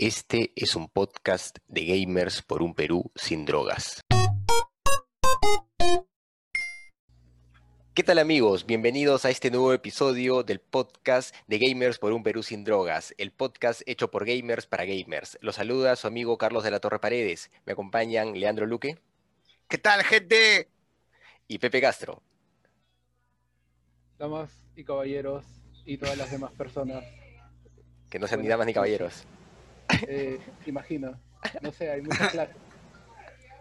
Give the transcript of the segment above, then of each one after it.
Este es un podcast de gamers por un Perú sin drogas. ¿Qué tal amigos? Bienvenidos a este nuevo episodio del podcast de Gamers por un Perú sin drogas, el podcast hecho por gamers para gamers. Los saluda su amigo Carlos de la Torre Paredes. Me acompañan Leandro Luque. ¿Qué tal, gente? Y Pepe Castro. Damas y caballeros y todas las demás personas. Que no sean ni damas ni caballeros. Eh, imagino. No sé, hay muchas clases.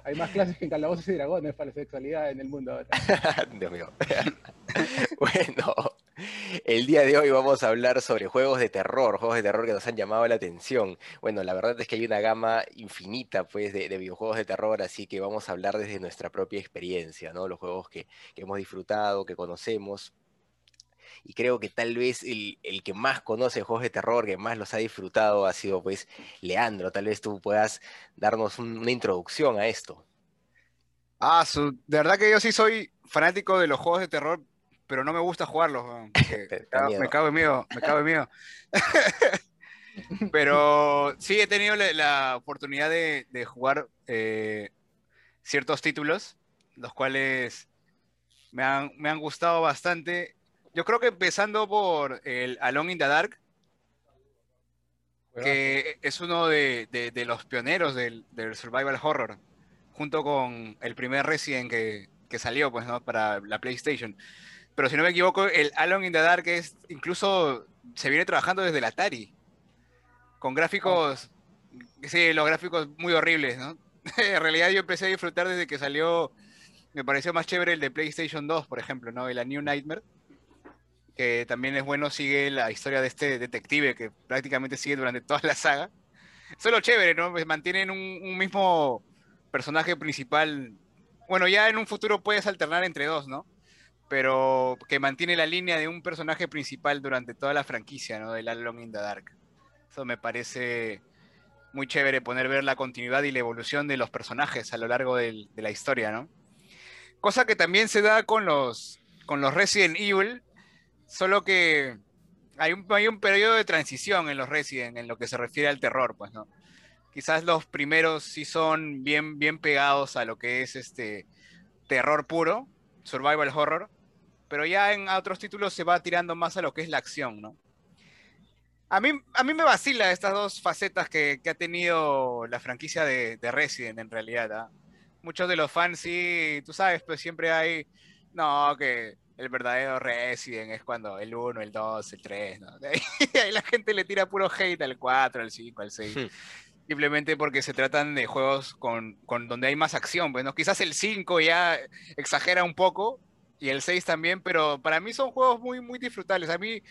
Hay más clases que en Calabozos y Dragones para la sexualidad en el mundo ahora. Dios mío. bueno, el día de hoy vamos a hablar sobre juegos de terror, juegos de terror que nos han llamado la atención. Bueno, la verdad es que hay una gama infinita pues, de, videojuegos de terror, así que vamos a hablar desde nuestra propia experiencia, ¿no? Los juegos que, que hemos disfrutado, que conocemos y creo que tal vez el, que más conoce juegos de terror, que más los ha disfrutado, ha sido pues Leandro. Tal vez tú puedas darnos una introducción a esto. Ah, de verdad que yo sí soy fanático de los juegos de terror, pero no me gusta jugarlos. me cago en miedo, me cago en miedo. pero sí he tenido la, oportunidad de, jugar eh, ciertos títulos, los cuales me han, me han gustado bastante yo creo que empezando por el Alone in the Dark, que es uno de, los pioneros del, survival horror, junto con el primer Resident que, salió, pues, ¿no? Para la PlayStation. Pero si no me equivoco, el Alone in the Dark es incluso se viene trabajando desde el Atari, con gráficos, sí, los gráficos muy horribles, ¿no? en realidad yo empecé a disfrutar desde que salió, me pareció más chévere el de PlayStation 2, por ejemplo, ¿no? El A New Nightmare que también es bueno, sigue la historia de este detective que prácticamente sigue durante toda la saga. Eso es lo chévere, ¿no? Pues mantienen un, mismo personaje principal. Bueno, ya en un futuro puedes alternar entre dos, ¿no? Pero que mantiene la línea de un personaje principal durante toda la franquicia, ¿no? De Alone in the Dark. Eso me parece muy chévere poner ver la continuidad y la evolución de los personajes a lo largo de la historia, ¿no? Cosa que también se da con los, con los Resident Evil, Solo que hay un, hay un periodo de transición en los Resident en lo que se refiere al terror, pues, ¿no? Quizás los primeros sí son bien, bien pegados a lo que es este terror puro, survival horror, pero ya en otros títulos se va tirando más a lo que es la acción, ¿no? A mí, a mí me vacila estas dos facetas que, ha tenido la franquicia de, Resident en realidad. ¿ah? Muchos de los fans sí, tú sabes, pues siempre hay, no, que el verdadero Resident es cuando el 1, el 2, el 3, ¿no? Ahí la gente le tira puro hate al 4, al 5, al 6. Hmm. Simplemente porque se tratan de juegos con, con donde hay más acción. Bueno, quizás el 5 ya exagera un poco y el 6 también, pero para mí son juegos muy, muy disfrutables. A mí,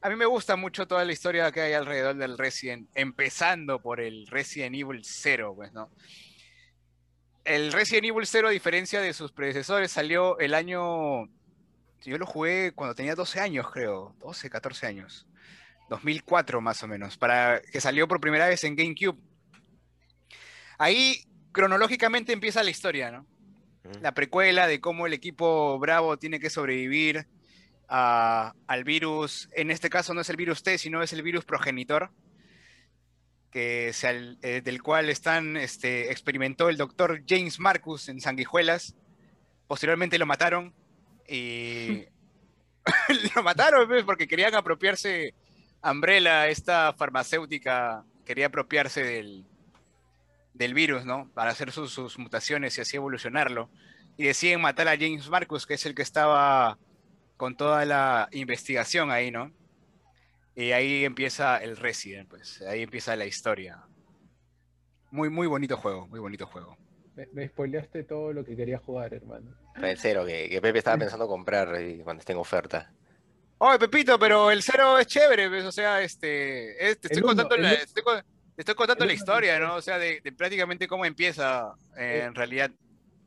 a mí me gusta mucho toda la historia que hay alrededor del Resident, empezando por el Resident Evil 0, pues, ¿no? El Resident Evil 0, a diferencia de sus predecesores, salió el año yo lo jugué cuando tenía 12 años, creo. 12, 14 años. 2004 más o menos, para que salió por primera vez en GameCube. Ahí cronológicamente empieza la historia, ¿no? La precuela de cómo el equipo Bravo tiene que sobrevivir al virus, en este caso no es el virus T, sino es el virus progenitor, que eh, del cual están, este, experimentó el doctor James Marcus en Sanguijuelas. Posteriormente lo mataron y lo mataron pues, porque querían apropiarse, Umbrella, esta farmacéutica, quería apropiarse del, del virus, ¿no? Para hacer sus, mutaciones y así evolucionarlo. Y deciden matar a James Marcus, que es el que estaba con toda la investigación ahí, ¿no? Y ahí empieza el Resident, pues. Ahí empieza la historia. Muy, muy bonito juego, muy bonito juego. Me, spoileaste todo lo que quería jugar, hermano. El cero, que, Pepe estaba pensando comprar cuando esté en oferta. Oye, Pepito, pero el cero es chévere, pues, o sea, este, estoy, contando la, estoy, contando la historia, ¿no? O sea, de, prácticamente cómo empieza eh, en realidad.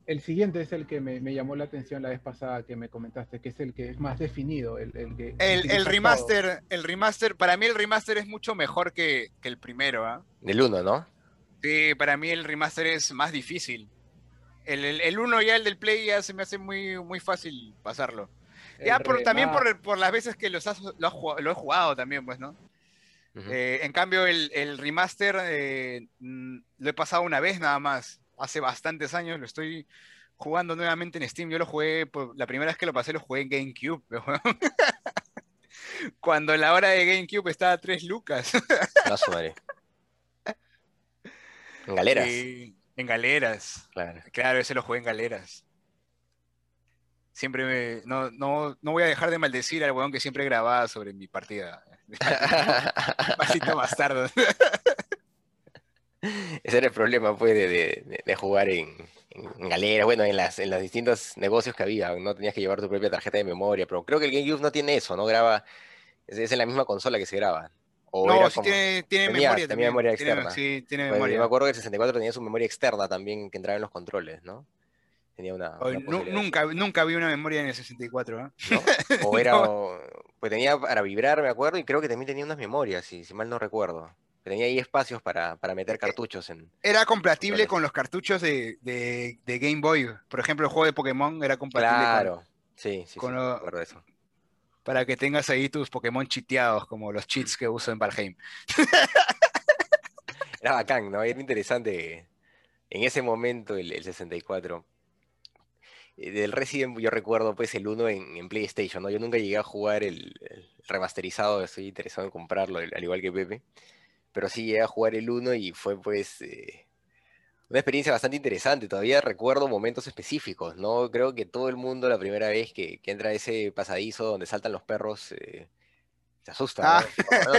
El siguiente es el que me, llamó la atención la vez pasada que me comentaste, que es el que es más definido, el, que... El, remaster, el remaster, para mí el remaster es mucho mejor que, el primero, ¿ah? Del uno, ¿no? Sí, para mí el remaster es más difícil. El, el, uno ya, el del Play, ya se me hace muy, muy fácil pasarlo. ya por, también por, por, las veces que los lo, he jugado también, pues, ¿no? Eh, en cambio, el, el remaster eh, lo he pasado una vez nada más. Hace bastantes años lo estoy jugando nuevamente en Steam. Yo lo jugué, por- la primera vez que lo pasé lo jugué en GameCube. Cuando la hora de GameCube estaba a 3 lucas. Su madre. En galeras. En galeras. Claro. Claro, ese lo jugué en galeras. Siempre me. No, no, no voy a dejar de maldecir al weón que siempre grababa sobre mi partida. Maldito bastardo. Ese era el problema, pues, de, de- de- de jugar en, en galeras, bueno, en las, en los distintos negocios que había, no tenías que llevar tu propia tarjeta de memoria, pero creo que el GameCube no tiene eso, no graba, es, es en la misma consola que se graba. O No, era sí como- tiene, tiene tenía- memoria también. memoria Tiene- externa. sí, tiene Bueno, yo memoria. me acuerdo que el 64 tenía su memoria externa también que entraba en los controles, ¿no? Tenía una, de nunca, nunca vi una memoria en el 64, ¿eh? ¿no? O era, No. o- pues tenía para vibrar, me acuerdo, y creo que también tenía unas memorias, si, si mal no recuerdo. Tenía ahí espacios para, para meter cartuchos en... Era compatible con los cartuchos de, de- de Game Boy. Por ejemplo, el juego de Pokémon era compatible con- Claro, sí, sí, sí, con me lo- acuerdo de eso. Para que tengas ahí tus Pokémon chiteados, como los cheats que uso en Valheim. Era bacán, ¿no? Era interesante en ese momento el, el 64. Eh, Del Resident yo recuerdo pues el 1 en, PlayStation, ¿no? Yo nunca llegué a jugar el, remasterizado, estoy interesado en comprarlo, al igual que Pepe. Pero sí llegué a jugar el 1 y fue pues eh, una experiencia bastante interesante. Todavía recuerdo momentos específicos, ¿no? Creo que todo el mundo la primera vez que, que entra a ese pasadizo donde saltan los perros eh, se asusta, ¿no? Ah,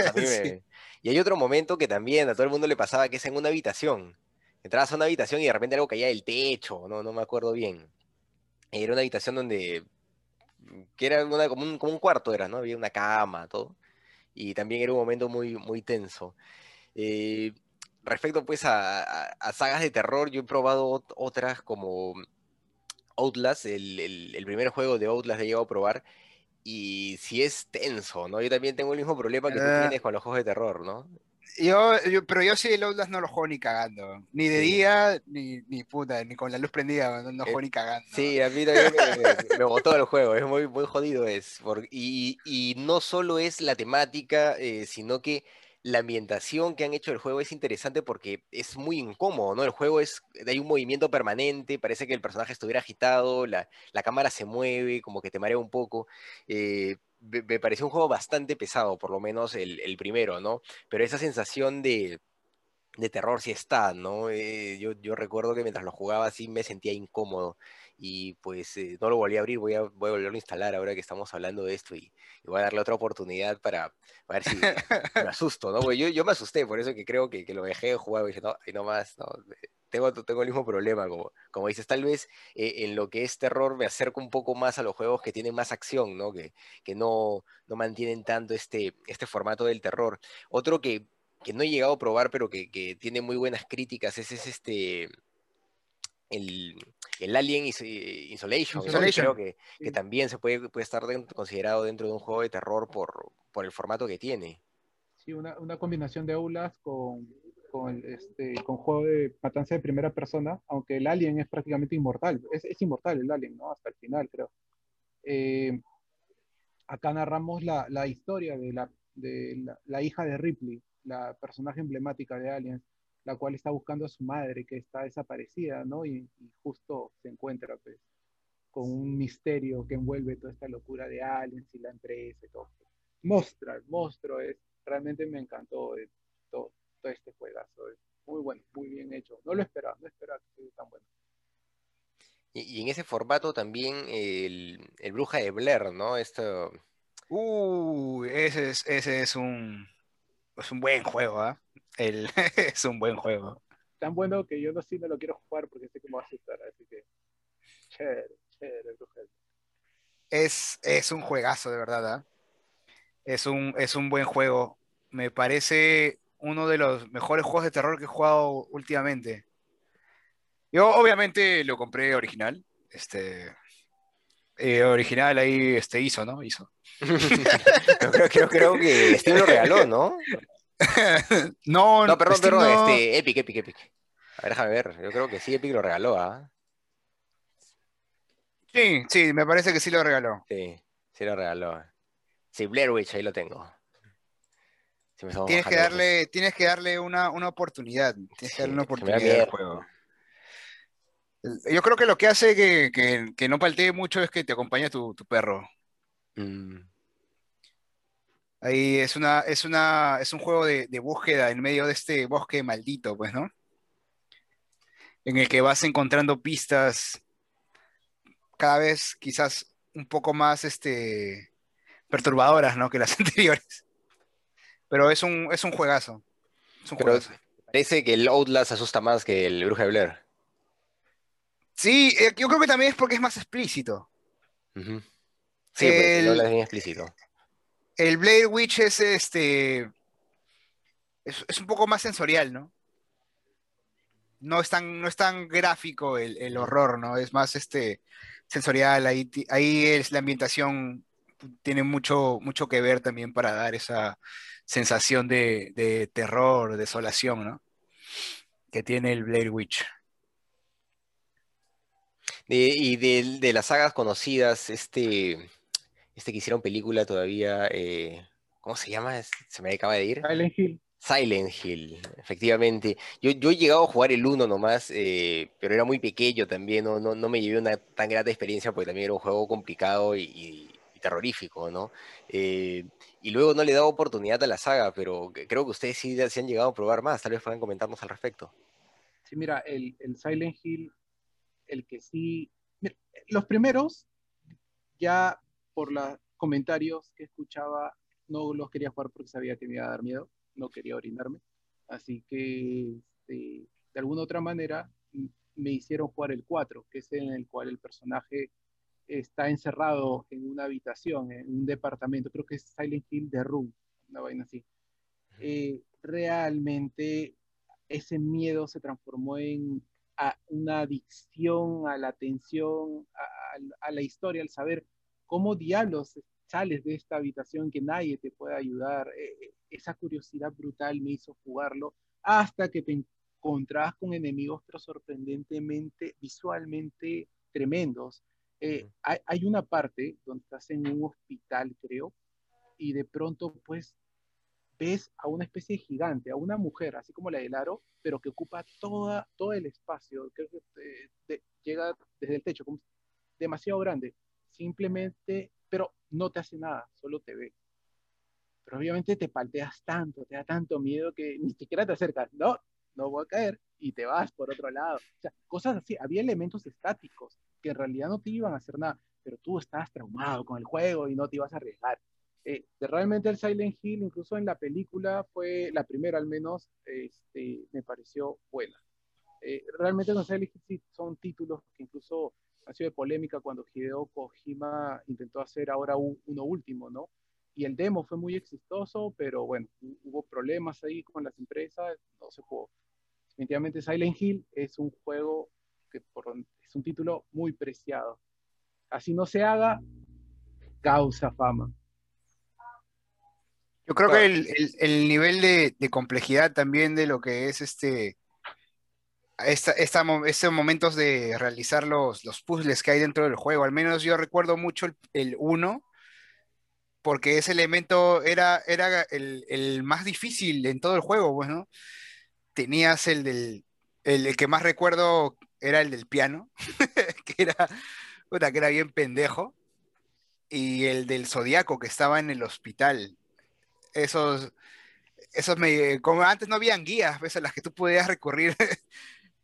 a mí me-. Y hay otro momento que también a todo el mundo le pasaba que es en una habitación. Entrabas a una habitación y de repente algo caía del techo, no, no me acuerdo bien. Era una habitación donde, que era una, como, un, como un cuarto era, ¿no? Había una cama, todo. Y también era un momento muy, muy tenso. Eh, respecto pues a, a- a sagas de terror, yo he probado ot- otras como Outlast, el, el- el primer juego de Outlast he llegado a probar. Y si es tenso, ¿no? Yo también tengo el mismo problema que tú Ah. tienes con los juegos de terror, ¿no? Yo, yo- pero yo sí el Outlast no lo juego ni cagando. Ni de Sí. día, ni, ni puta, ni con la luz prendida, no, no Eh, juego ni cagando. Sí, a mí también me, me- me botó el juego, es muy, muy jodido es. por- y, y no solo es la temática, eh, sino que la ambientación que han hecho del juego es interesante porque es muy incómodo, ¿no? El juego es, hay un movimiento permanente, parece que el personaje estuviera agitado, la, la cámara se mueve, como que te marea un poco. eh, me, me pareció un juego bastante pesado, por lo menos el, el primero, ¿no? Pero esa sensación de, de terror sí está, ¿no? Eh, yo, yo recuerdo que mientras lo jugaba sí me sentía incómodo y pues eh, no lo volví a abrir, voy a, voy a volverlo a instalar ahora que estamos hablando de esto y, y voy a darle otra oportunidad para, para ver si me asusto, ¿no? Porque yo, yo me asusté, por eso que creo que, que lo dejé de jugar y dije, no, y no más, no, tengo, tengo el mismo problema, como, como dices, tal vez eh, en lo que es terror me acerco un poco más a los juegos que tienen más acción, ¿no? Que, que no, no mantienen tanto este, este formato del terror. Otro que, que no he llegado a probar, pero que, que tiene muy buenas críticas, ese es este el, el Alien Is- eh, Isolation. creo que, que también se puede, puede estar dentro- considerado dentro de un juego de terror por, por el formato que tiene. Sí, una, una combinación de aulas con, con, el, este, con juego de matanza de primera persona, aunque el alien es prácticamente inmortal. Es, es inmortal el alien, ¿no? Hasta el final, creo. Eh, acá narramos la, la historia de, la, de la, la hija de Ripley, la personaje emblemática de Aliens, la cual está buscando a su madre, que está desaparecida, ¿no? Y, y justo se encuentra, pues, con un misterio que envuelve toda esta locura de Aliens y la empresa y todo. Mostra, el monstruo es, realmente me encantó de todo, todo este juegazo. Es muy bueno, muy bien hecho. No lo esperaba, no esperaba que fuera tan bueno. Y, y en ese formato también el, el Bruja de Blair, ¿no? Esto, Uh, ese es, ese es un, es un buen juego, ¿ah? El, es un buen juego. Tan bueno que yo no sí no lo quiero jugar porque sé me va a asustar, así que chévere, chévere. Es, es un juegazo, de verdad, ¿ah? Es un, es un buen juego. Me parece uno de los mejores juegos de terror que he jugado últimamente. Yo obviamente lo compré original. Este, eh, original ahí este, hizo, ¿no? Hizo. creo, creo, creo, creo que Steam lo regaló, ¿no? no, No, perdón, Steam perdón, no- este, Epic, Epic, Epic. A ver, déjame ver, yo creo que sí, Epic lo regaló, ¿ah? Sí, sí, me parece que sí lo regaló. Sí, sí lo regaló. Sí, Blair Witch, ahí lo tengo. tienes que darle, tienes que darle una, oportunidad. Tienes que darle una oportunidad al juego. Yo creo que lo que hace que, no paltee mucho es que te acompañe tu, perro. Mm. Ahí es una, es una, es un juego de, búsqueda en medio de este bosque maldito, pues, ¿no? En el que vas encontrando pistas cada vez quizás un poco más este, perturbadoras, ¿no? Que las anteriores. Pero es un, es un juegazo. Parece que el Outlast asusta más que el Bruja de Blair. Sí, eh, yo creo que también es porque es más explícito. Sí, el, Outlast es bien explícito. El Blair Witch es este. Es, un poco más sensorial, ¿no? No es tan, no es tan gráfico el, horror, ¿no? Es más este sensorial. Ahí, ahí es la ambientación tiene mucho, mucho que ver también para dar esa sensación de, de terror, desolación, ¿no? Que tiene el Blair Witch. y de, las sagas conocidas, este, este que hicieron película todavía, eh, ¿cómo se llama? Se me acaba de ir. Silent Hill. Silent Hill, efectivamente. Yo, yo he llegado a jugar el 1 nomás, eh, pero era muy pequeño también, no, no, me llevé una tan grata experiencia porque también era un juego complicado y terrorífico, ¿no? Eh, y luego no le he dado oportunidad a la saga, pero creo que ustedes sí se han llegado a probar más, tal vez puedan comentarnos al respecto. Sí, mira, el, Silent Hill, el que sí, los primeros, ya por los comentarios que escuchaba, no los quería jugar porque sabía que me iba a dar miedo, no quería orinarme, así que este, de alguna otra manera me hicieron jugar el 4, que es en el cual el personaje está encerrado en una habitación, en un departamento, creo que es Silent Hill The Room, una vaina así. Eh, realmente ese miedo se transformó en una adicción a la atención, a, la historia, al saber cómo diablos sales de esta habitación que nadie te puede ayudar. Eh, eh, esa curiosidad brutal me hizo jugarlo hasta que te encontrabas con enemigos pero sorprendentemente visualmente tremendos. Eh, hay, una parte donde estás en un hospital, creo, y de pronto, pues, ves a una especie de gigante, a una mujer, así como la del aro, pero que ocupa toda, todo el espacio, que eh, llega desde el techo, como demasiado grande, simplemente, pero no te hace nada, solo te ve. Pero obviamente te palteas tanto, te da tanto miedo que ni siquiera te acercas, no, no voy a caer, y te vas por otro lado. O sea, cosas así, había elementos estáticos que en realidad no te iban a hacer nada, pero tú estabas traumado con el juego y no te ibas a arriesgar. Eh, realmente el Silent Hill, incluso en la película, fue la primera al menos, este, me pareció buena. Eh, realmente los Silent Hill son títulos que incluso han sido de polémica cuando Hideo Kojima intentó hacer ahora uno último, ¿no? Y el demo fue muy exitoso, pero bueno, hubo problemas ahí con las empresas, no se jugó. Definitivamente Silent Hill es un juego que es un título muy preciado. Así no se haga, causa fama. Yo creo que el, nivel de, complejidad también de lo que es este, estos momentos de realizar los, los, puzzles que hay dentro del juego, al menos yo recuerdo mucho el 1, porque ese elemento era, era el, el, más difícil en todo el juego, pues, ¿no? tenías el del, el, que más recuerdo era el del piano, que era, que era bien pendejo, y el del zodiaco que estaba en el hospital. Esos, esos me, como antes no habían guías, ¿ves? a las que tú podías recurrir,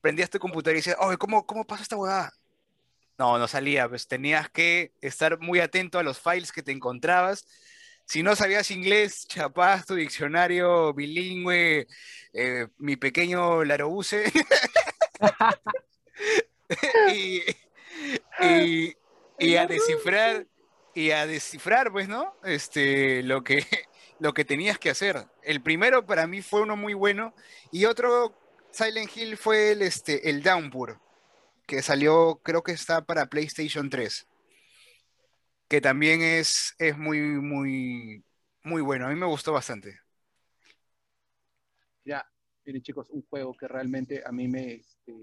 prendías tu computadora y decías, oye, ¿cómo, cómo pasa esta huevada? No, no salía, pues tenías que estar muy atento a los files que te encontrabas si no sabías inglés, chapás tu diccionario bilingüe, eh, mi pequeño Larobuse. y, y, a descifrar, y a descifrar, pues, ¿no? Este, lo que, lo que tenías que hacer. El primero para mí fue uno muy bueno, y otro Silent Hill fue el, este, el Downpour, que salió, creo que está para PlayStation 3 que también es, es muy, muy, muy bueno. A mí me gustó bastante. Ya, miren chicos, un juego que realmente a mí me, este,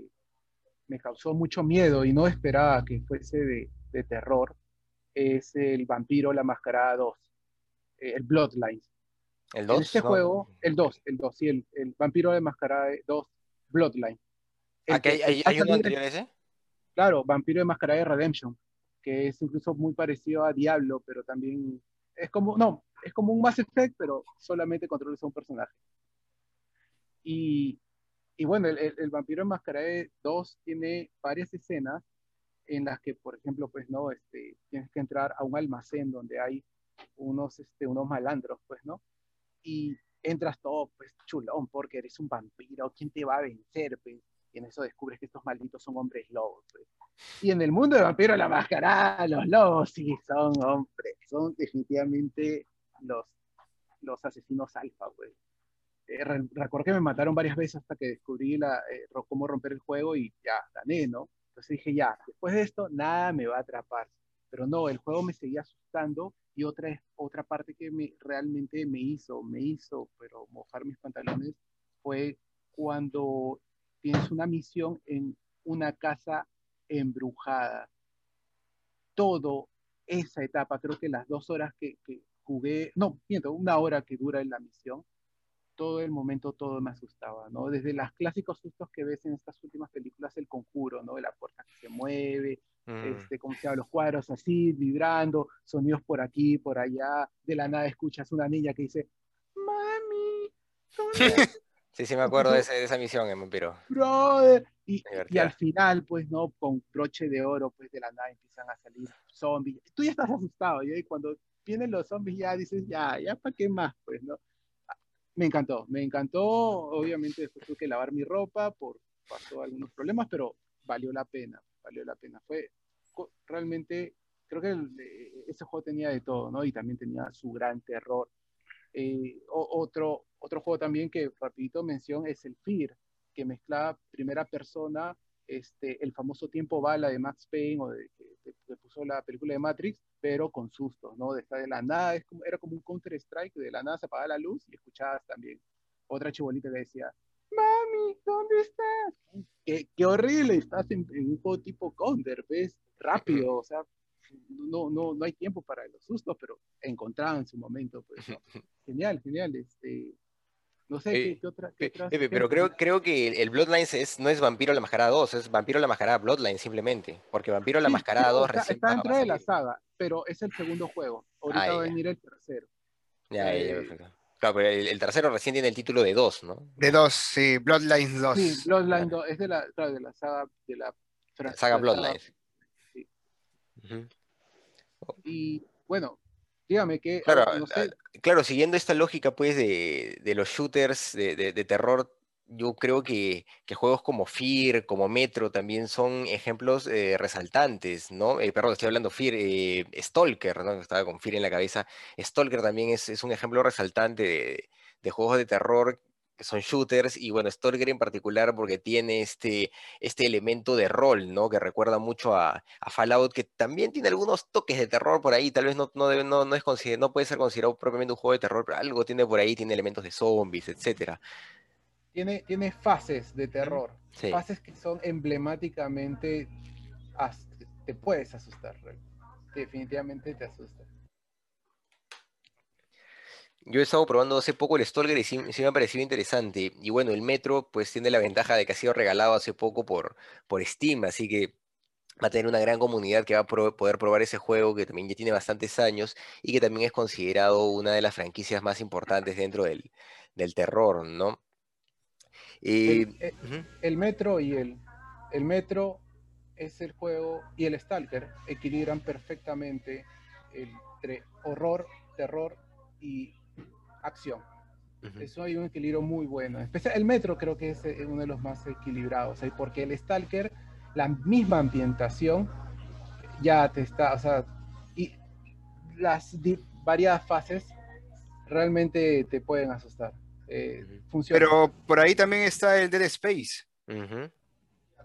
me causó mucho miedo y no esperaba que fuese de, de terror, es el Vampiro la Mascarada 2, eh, el Bloodlines. El En 2. este juego, el 2, el 2, sí, el, el Vampiro de Mascarada 2, Bloodline. ¿Aquí hay, que- hay, a hay uno anterior a ese? Claro, Vampiro de Mascarada de Redemption, que es incluso muy parecido a Diablo, pero también es como, no, es como un Mass Effect, pero solamente controlas a un personaje. Y, y bueno, el, el, el Vampiro de Mascarada 2 tiene varias escenas en las que, por ejemplo, pues no, este, tienes que entrar a un almacén donde hay unos, este, unos malandros, pues, ¿no? Y entras todo, pues, chulón, porque eres un vampiro, ¿quién te va a vencer, pues? Y en eso descubres que estos malditos son hombres lobos, pues. Y en el mundo de Vampiro la Mascarada, los lobos sí son hombres, son definitivamente los, los asesinos alfa, pues. Eh, re- recuerdo que me mataron varias veces hasta que descubrí la, eh, cómo romper el juego y ya, gané, ¿no? Entonces dije, ya, después de esto, nada me va a atrapar. Pero no, el juego me seguía asustando y otra, otra parte que me, realmente me hizo, me hizo, pero mojar mis pantalones, fue cuando tienes una misión en una casa embrujada. Todo esa etapa, creo que las dos horas que, que jugué, no, miento, una hora que dura en la misión, todo el momento todo me asustaba, ¿no? Desde los clásicos sustos que ves en estas últimas películas, el conjuro, ¿no? De la puerta que se mueve, Mm. este, como se llama, los cuadros así, vibrando, sonidos por aquí, por allá, de la nada escuchas una niña que dice, mami, ¿dónde Sí, sí me acuerdo de, ese- de esa misión en Vampiro. brother? Y, al final, pues, ¿no? Con broche de oro, pues, de la nada empiezan a salir zombies. Tú ya estás asustado. Y cuando vienen los zombies ya dices, ya, ya, ¿para qué más? Pues, ¿no? Me encantó, me encantó. Obviamente después tuve que lavar mi ropa por pasó algunos problemas, pero valió la pena, valió la pena. Fue realmente, creo que el- eh, ese juego tenía de todo, ¿no? Y también tenía su gran terror. Eh, otro, otro juego también que rapidito mención es el Fear, que mezclaba primera persona, este, el famoso tiempo bala de Max Payne o de, que, puso la película de Matrix, pero con sustos, ¿no? De estar de la nada, es como, era como un Counter-Strike, de la nada se apagaba la luz y escuchabas también otra chibolita que decía, mami, ¿dónde estás? Qué, qué horrible, estás en, en un juego tipo Counter, ¿ves? Rápido, o sea, no, no, no hay tiempo para los sustos, pero encontraban su momento, pues, ¿no? Genial, genial, este, no sé, Eh, ¿qué, qué otra? qué otras- qué pero creo, creo que el, Bloodlines es, no es Vampiro la Mascarada 2, es Vampiro la Mascarada Bloodline simplemente. Porque Vampiro la Sí, Mascarada sí, 2 está, recién está dentro de la saga, pero es el segundo juego. Ahorita Ah, va a ya. venir el tercero. Ya, ya, ya, Eh, perfecto. Claro, pero el, el tercero recién tiene el título de 2, ¿no? De dos, sí, Bloodlines 2. Sí, Bloodline claro. 2 es de la, claro, de la saga de la, saga la Bloodlines. sí. Ujú. Y bueno, dígame que Claro, ahora, no sé, a- claro, siguiendo esta lógica pues de, de los shooters de, de- de terror, yo creo que, que juegos como Fear, como Metro también son ejemplos eh, resaltantes, ¿no? Eh, perdón, estoy hablando Fear, eh, Stalker, ¿no? Estaba con Fear en la cabeza. Stalker también es, es un ejemplo resaltante de, de juegos de terror que son shooters y bueno, Stalker en particular porque tiene este, este elemento de rol, ¿no? Que recuerda mucho a, a Fallout, que también tiene algunos toques de terror por ahí, tal vez no, no, debe- no, no, es consider- no puede ser considerado propiamente un juego de terror, pero algo tiene por ahí, tiene elementos de zombies, etcétera. tiene, tiene fases de terror, Sí. fases que son emblemáticamente, te puedes asustar, definitivamente te asustas. Yo he estado probando hace poco el Stalker y sí, sí me ha parecido interesante. Y bueno, el Metro pues tiene la ventaja de que ha sido regalado hace poco por, por Steam, así que va a tener una gran comunidad que va a pro- poder probar ese juego que también ya tiene bastantes años y que también es considerado una de las franquicias más importantes dentro del, del terror, ¿no? Eh, El, eh, el Metro y el, el Metro es el juego y el Stalker equilibran perfectamente entre horror, terror y acción. Eso hay un equilibrio muy bueno. Especial, el Metro creo que es eh, uno de los más equilibrados, ¿eh? porque el Stalker, la misma ambientación, ya te está, o sea, y las di- variadas fases realmente te pueden asustar. Eh, funciona. Pero por ahí también está el Dead Space. Ujú.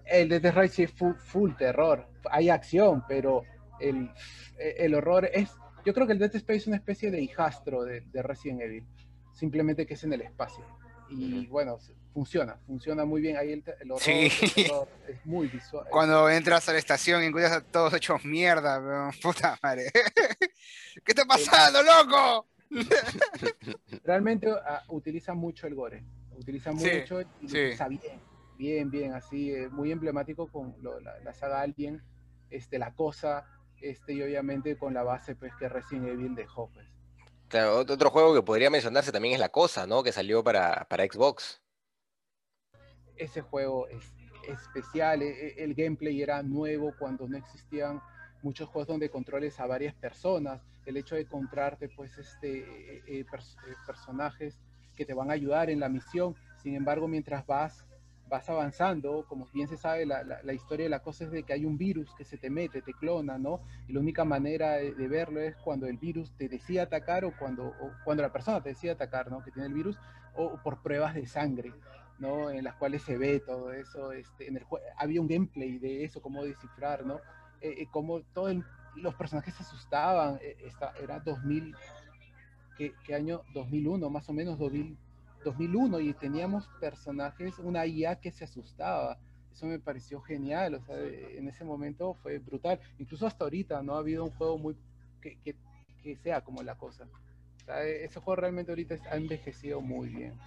El de The Rise sí es full, full terror. Hay acción, pero el, el horror es. Yo creo que el Dead Space es una especie de hijastro de, de Resident Evil. Simplemente que es en el espacio. Y bueno, funciona, funciona muy bien. Ahí el, el horror, Sí. el terror es muy visual. Cuando entras a la estación y encuentras a todos hechos mierda, puta madre. ¿Qué está pasando, loco? Realmente ah, utiliza mucho el gore. Utiliza Sí, mucho y lo sí. utiliza bien. Bien, bien, así, eh, muy emblemático con lo- la, la saga Alien, este, la cosa, este, y obviamente con la base pues que Resident Evil dejó, pues. Claro, ot- otro juego que podría mencionarse también es La Cosa, ¿no? Que salió para, para Xbox. ese juego es especial, e- e- el gameplay era nuevo cuando no existían muchos juegos donde controles a varias personas, el hecho de encontrarte pues este eh, eh, pers- eh, personajes que te van a ayudar en la misión, sin embargo mientras vas vas avanzando, como bien se sabe, la, la- historia de la cosa es de que hay un virus que se te mete, te clona, ¿no? Y la única manera de, verlo es cuando el virus te decide atacar o cuando, o cuando la persona te decide atacar, ¿no? Que tiene el virus, o por pruebas de sangre. ¿no? En las cuales se ve todo eso, este, en el había un gameplay de eso, cómo descifrar, ¿no? Eh, eh, cómo todos los personajes se asustaban, eh, era 2000, ¿qué, qué año? 2001, más o menos 2000, 2001, y teníamos personajes, una IA que se asustaba, eso me pareció genial, o sea, en ese momento fue brutal, incluso hasta ahorita no ha habido un juego muy, que, que, que sea como la cosa. O sea, eh, ese juego realmente ahorita ha envejecido muy bien.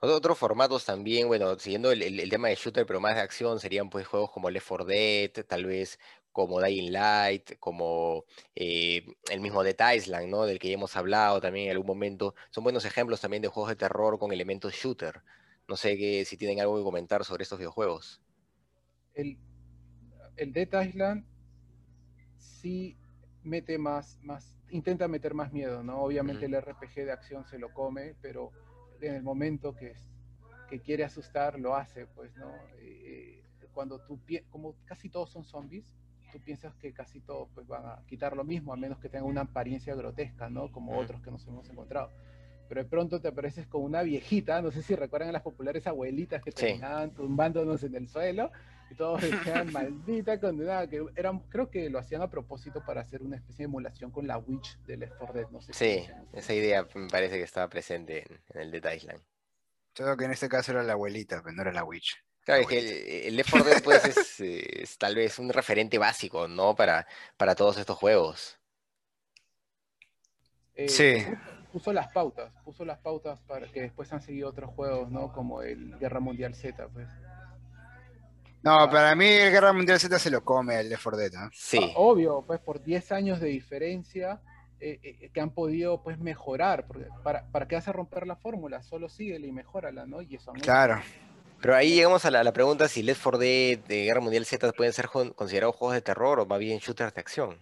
Ot- Otros formatos también, bueno, siguiendo el, el- el tema de shooter, pero más de acción, serían pues juegos como Left 4 Dead, tal vez como Dying Light, como eh, el mismo Dead Island, ¿no? Del que ya hemos hablado también en algún momento. Son buenos ejemplos también de juegos de terror con elementos shooter. No sé qué, si tienen algo que comentar sobre estos videojuegos. el, el Dead Island sí mete más, más, intenta meter más miedo, ¿no? Obviamente el RPG de acción se lo come, pero en el momento que, que quiere asustar, lo hace, pues, ¿no? Eh, cuando tú, como casi todos son zombies, tú piensas que casi todos pues, van a quitar lo mismo, a menos que tengan una apariencia grotesca, ¿no? Como otros que nos hemos encontrado. Pero de pronto te apareces con una viejita, no sé si recuerdan a las populares abuelitas que Sí. terminaban tumbándonos en el suelo, y todos decían, maldita condenada, que eran, creo que lo hacían a propósito para hacer una especie de emulación con la Witch de Left 4 Dead, no sé. Sí, esa idea me parece que estaba presente en, en el Dead Island. Solo que en este caso era la abuelita, pero no era la witch. Claro, La es que el, el Left 4 Dead pues, es, eh, es tal vez un referente básico, ¿no? Para, para todos estos juegos. Eh, Sí. puso, las pautas, puso las pautas para que después han seguido otros juegos, ¿no? Como el Guerra Mundial Z, pues. No, para mí el Guerra Mundial Z se lo come el Left 4 Dead, ¿no? Sí, Ah, obvio, pues por 10 años de diferencia eh, eh, que han podido pues mejorar, porque para, ¿para qué a romper la fórmula? Solo síguela y mejórala, ¿no? Y eso han hecho. Claro. Pero ahí llegamos a la, la pregunta si Left 4 Dead de Guerra Mundial Z pueden ser con- considerados juegos de terror o más bien shooters de acción.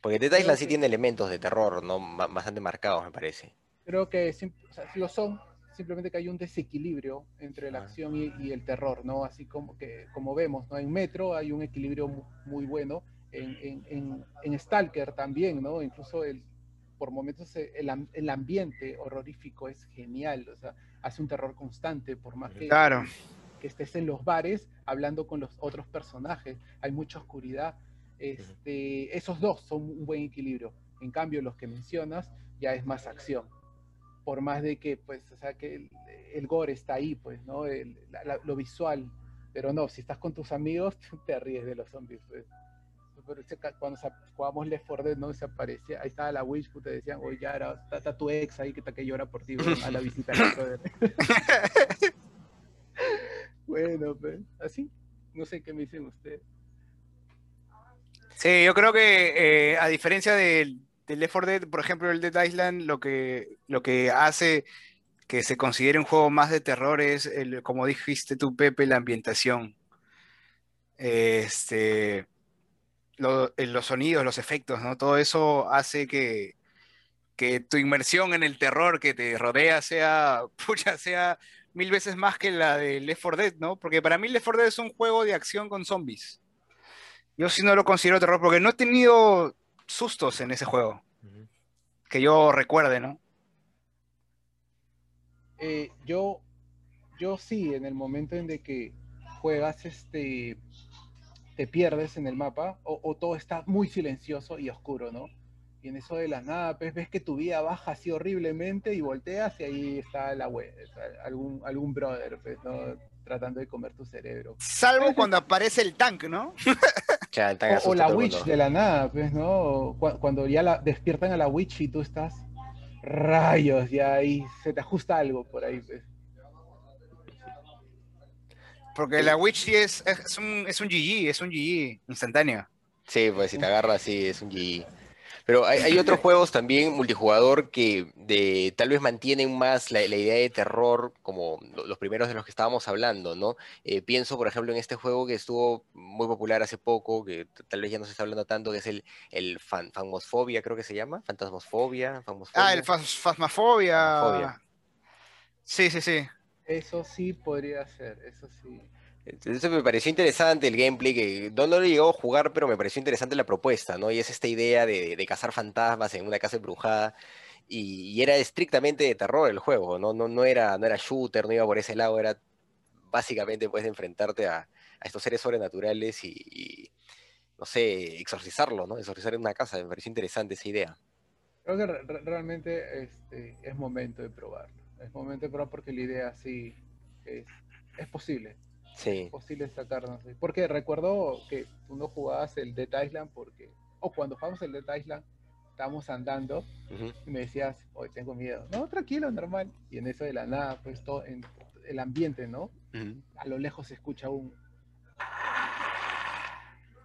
Porque Dead Island sí tiene elementos de terror, ¿no? Ba- Bastante marcados, me parece. Creo que o sea, sí lo son, simplemente que hay un desequilibrio entre la Ah. acción y, y el terror, ¿no? Así como que como vemos, ¿no? En Metro hay un equilibrio mu- muy bueno, en, en, en, en Stalker también, ¿no? Incluso el, por momentos eh, el, el ambiente horrorífico es genial, o sea, hace un terror constante, por más que, Claro. que estés en los bares hablando con los otros personajes, hay mucha oscuridad. Este, esos dos son un buen equilibrio. En cambio, los que mencionas ya es más acción. Por más de que, pues, o sea, que el, el gore está ahí, pues, ¿no? El- la- la- lo visual. Pero no, si estás con tus amigos, te ríes de los zombies, pues. Pero cuando jugábamos Left 4 Dead, ¿no? Se aparecía, ahí estaba la Witch, puta, decían, oye, ya era, está, está tu ex ahí que está que llora por ti, a la visita. al Left 4 Dead". bueno, pues, así. No sé qué me dicen ustedes. Sí, yo creo que eh, a diferencia del, del Left 4 Dead, por ejemplo, el Dead Island, lo que, lo que hace que se considere un juego más de terror es, el, como dijiste tú, Pepe, la ambientación. Este, lo- eh, los sonidos, los efectos, ¿no? Todo eso hace que, que tu inmersión en el terror que te rodea sea, pucha, sea mil veces más que la de Left 4 Dead, ¿no? Porque para mí Left 4 Dead es un juego de acción con zombies. Yo sí no lo considero terror porque no he tenido sustos en ese juego, que yo recuerde, ¿no? Eh, yo, yo sí, en el momento en de que juegas, este, te pierdes en el mapa, o, o todo está muy silencioso y oscuro, ¿no? Y en eso de la nada, pues ves que tu vida baja así horriblemente y volteas y ahí está la web, algún, algún brother, pues, ¿no? Tratando de comer tu cerebro. Salvo cuando aparece el tank, ¿no? O, la witch mundo. de la nada, pues, ¿no? Cu- Cuando ya la despiertan a la witch y tú estás rayos, ya ahí se te ajusta algo por ahí, pues. Porque la Witch sí es, es, un, es un GG, es un GG instantáneo. Sí, pues si te agarra así es un GG. Pero hay, hay otros juegos también multijugador que de, tal vez mantienen más la, la idea de terror, como lo- los primeros de los que estábamos hablando, ¿no? Eh, pienso, por ejemplo, en este juego que estuvo muy popular hace poco, que tal vez ya no se está hablando tanto, que es el, el fan, creo que se llama. Fantasmosfobia, Ah, el Phasmophobia. fas- Phasmophobia. Phasmophobia. Sí, sí, sí. Eso sí podría ser, eso sí. Entonces me pareció interesante el gameplay, que no, no lo llegó a jugar, pero me pareció interesante la propuesta, ¿no? Y es esta idea de, de cazar fantasmas en una casa embrujada, y, y era estrictamente de terror el juego, ¿no? No, no era, no era shooter, no iba por ese lado, era básicamente puedes enfrentarte a, a estos seres sobrenaturales y, y, no sé, exorcizarlos, ¿no? Exorcizar en una casa, me pareció interesante esa idea. Creo que re- re- realmente este, es momento de probarlo. Es momento de probar porque la idea sí es, es posible. Sí, Es posible sacarnos. Porque recuerdo que tú no jugabas el Dead Island porque, o cuando jugamos el Dead Island, estábamos andando y me decías, hoy tengo miedo. No, tranquilo, normal. Y en eso de la nada, pues todo en el ambiente, ¿no? A lo lejos se escucha un.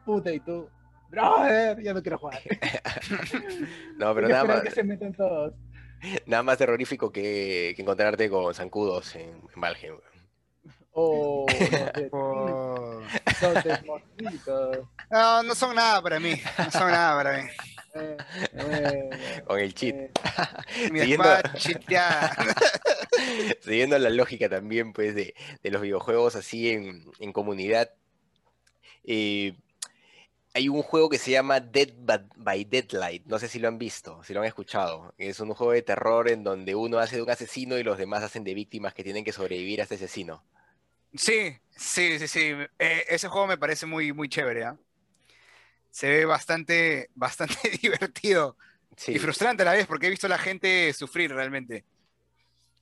Puta, y tú. Brother, ya no quiero jugar. No, pero nada más, que se metan todos. nada más terrorífico que, que encontrarte con zancudos en, en Valheim. Oh. mosquitos. No, no son nada para mí. No son nada para mí. Eh, bueno, Con el cheat. eh, Mi Siguiendo-. Siguiendo la lógica también, pues, de, de los videojuegos así en, en comunidad, eh, hay un juego que se llama Dead by, Deadlight, no sé si lo han visto, si lo han escuchado. Es un juego de terror en donde uno hace de un asesino y los demás hacen de víctimas que tienen que sobrevivir a este asesino. Sí, sí, sí, sí. Eh, ese juego me parece muy, muy chévere, ¿ah? Se ve bastante, bastante divertido Sí, y frustrante a la vez porque he visto a la gente sufrir realmente.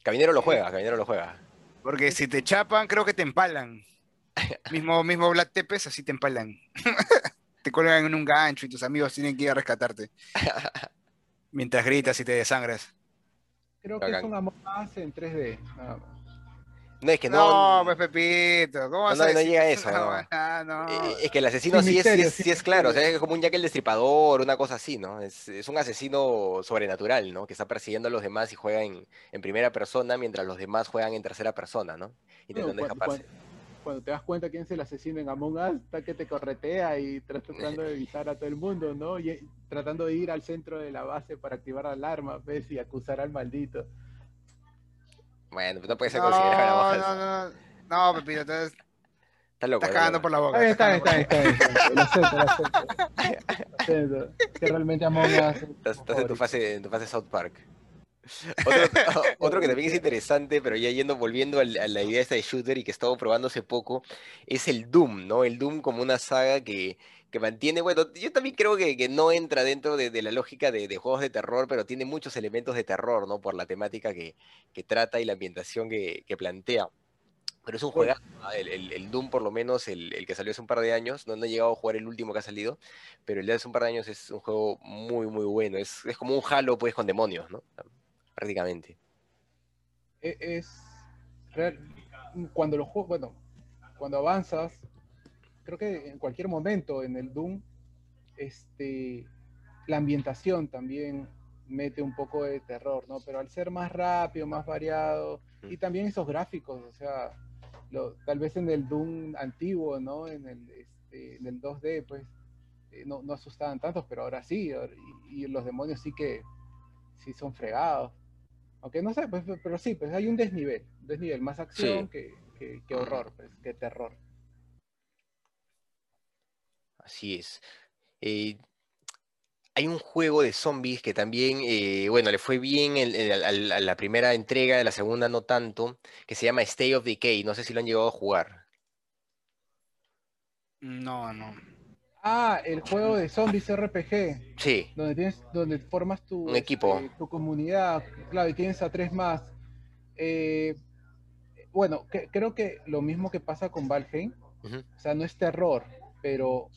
Caminero lo juega, Caminero lo juega. Porque si te chapan, creo que te empalan. Mismo, mismo Black Tepes, así te empalan. Te cuelgan en un gancho y tus amigos tienen que ir a rescatarte. Mientras gritas y te desangras. creo que Bacán. es un Among Us en 3D. nada más. No, es que No, no, pues Pepito, ¿cómo No, vas no, a no llega a eso, es una no. buena- no. Eh, Es que el asesino Sin sí, es, sí misterio, es, sin sí es claro, o sea, es como un Jack el Destripador, una cosa así, ¿no? Es, es un asesino sobrenatural, ¿no? Que está persiguiendo a los demás y juega en, en primera persona mientras los demás juegan en tercera persona, ¿no? Intentando escaparse. cuando, cuando te das cuenta quién es el asesino en Among Us, está que te corretea y estás tratando de avisar a todo el mundo, ¿no? Y eh, tratando de ir al centro de la base para activar la alarma, ¿ves? Y acusar al maldito. Bueno, no puede ser No, considerado baja. no, no, no, Pepito, estás, Está loco. estás está cagando por la boca. Está bien, está estás está bien, está bien, lo acepto, lo acepto. Lo acepto. Que realmente Among Us. Estás, estás en tu fase, en tu fase South Park. Otro, otro que también es interesante, pero ya yendo, volviendo a la idea esta de shooter y que he estado probando hace poco, es el Doom, ¿no? El Doom como una saga que, que mantiene, bueno, yo también creo que, que no entra dentro de, de la lógica de, de juegos de terror, pero tiene muchos elementos de terror, ¿no? Por la temática que, que trata y la ambientación que, que plantea. Pero es un juego, el, el- el Doom por lo menos, el, el que salió hace un par de años, no, no he llegado a jugar el último que ha salido, pero el de hace un par de años es un juego muy, muy bueno. Es, es como un Halo, pues, con demonios, ¿no? Prácticamente. E- es real- cuando los juegos, bueno, cuando avanzas, creo que en cualquier momento en el Doom, este, la ambientación también mete un poco de terror, ¿no? Pero al ser más rápido, más variado, y Mm. también esos gráficos, o sea, lo- tal vez en el Doom antiguo, ¿no? En el, este, en el 2D, pues, eh, no, no asustaban tantos, pero ahora sí, y, y los demonios sí que sí son fregados. Aunque no sé, pues, pero sí, pues hay un desnivel, un desnivel, más acción Sí. que, que- que horror, pues, que terror. Así es. Eh, hay un juego de zombies que también, eh, bueno, le fue bien al- a la primera entrega, de la segunda no tanto, que se llama Stay of Decay. No sé si lo han llegado a jugar. No, no. Ah, el juego de zombies RPG, Sí, donde tienes, donde formas tu, Un equipo. este, tu comunidad, claro, y tienes a tres más. Eh, bueno, que- creo que lo mismo que pasa con Valheim, o sea, no es terror, pero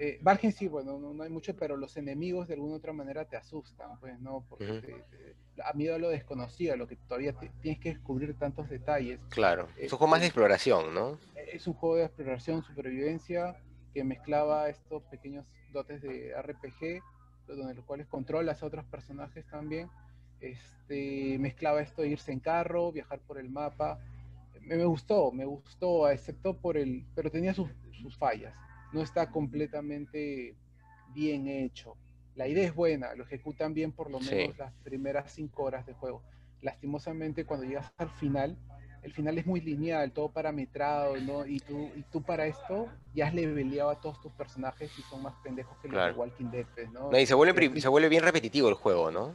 Eh, Valheim sí, bueno, no, no hay mucho, pero los enemigos de alguna otra manera te asustan, pues, ¿no? Porque te- te- a miedo a lo desconocido, a lo que todavía te- tienes que descubrir tantos detalles. Claro. Eh, Es un juego más de eh, exploración, ¿no? Es un juego de exploración, supervivencia, que mezclaba estos pequeños dotes de RPG, donde los cuales controlas a otros personajes también. Este, mezclaba esto de irse en carro, viajar por el mapa. Me, me gustó, me gustó, excepto por el... Pero tenía sus, sus fallas. No está completamente bien hecho. La idea es buena, lo ejecutan bien por lo Sí. menos las primeras cinco horas de juego. Lastimosamente, cuando llegas al final, el final es muy lineal, todo parametrado, ¿no? Y tú, y tú para esto ya has leveleado a todos tus personajes y son más pendejos que los Claro. de Walking Dead, pues, ¿no? No, y se vuelve, se vuelve bien repetitivo el juego, ¿no?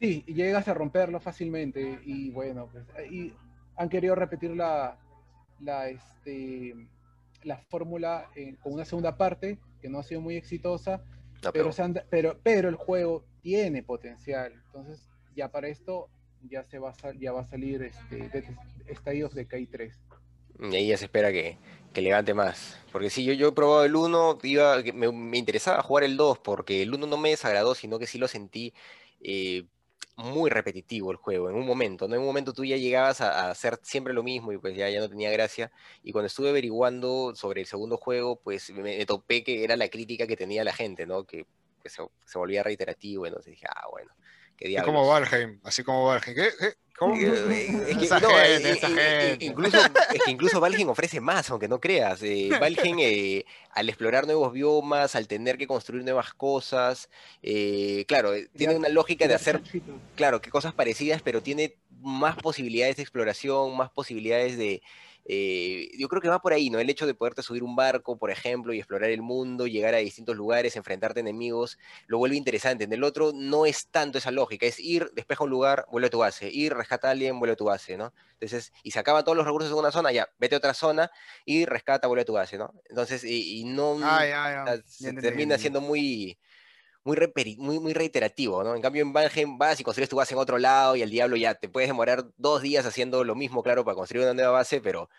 Sí, y llegas a romperlo fácilmente y bueno, pues y han querido repetir la, la, este, la fórmula eh, con una segunda parte que no ha sido muy exitosa, No, pero, pero, pero el juego tiene potencial. Entonces, ya para esto ya se va a, ya va a salir este, de, State of Decay 3. Y ahí ya se espera que, que levante más. Porque sí, yo, yo he probado el 1, iba, me, interesaba jugar el 2, porque el 1 no me desagradó, sino que sí lo sentí eh, muy repetitivo el juego, en un momento. En un momento tú ya llegabas a, hacer siempre lo mismo y pues ya, ya no tenía gracia. Y cuando estuve averiguando sobre el segundo juego, pues me, me topé que era la crítica que tenía la gente, ¿no? Que, que se, se volvía reiterativo, entonces dije, ah, bueno, qué como Valheim, así como Valheim. ¿Qué? ¿Qué? ¿Cómo? Es que, Esa no, gente, esa gente. Incluso, es que incluso Valheim ofrece más, aunque no creas. Eh, Valheim, eh, al explorar nuevos biomas, al tener que construir nuevas cosas, eh, claro, eh, tiene una lógica de hacer, claro, que cosas parecidas, pero tiene más posibilidades de exploración, más posibilidades de... eh, yo creo que va por ahí, ¿no? El hecho de poderte subir un barco, por ejemplo, y explorar el mundo, llegar a distintos lugares, enfrentarte a enemigos, lo vuelve interesante. En el otro no es tanto esa lógica, es ir, despeja un lugar, vuelve a tu base, ir, rescata a alguien, vuelve a tu base, ¿no? Entonces, y se acaban todos los recursos en una zona, ya, vete a otra zona y rescata, vuelve a tu base, ¿no? Entonces, y, y no Ah, Ya se termina siendo muy, muy, muy, muy reiterativo, ¿no? En cambio, en Valheim vas y construyes tu base en otro lado y al diablo ya te puedes demorar dos días haciendo lo mismo, claro, para construir una nueva base, pero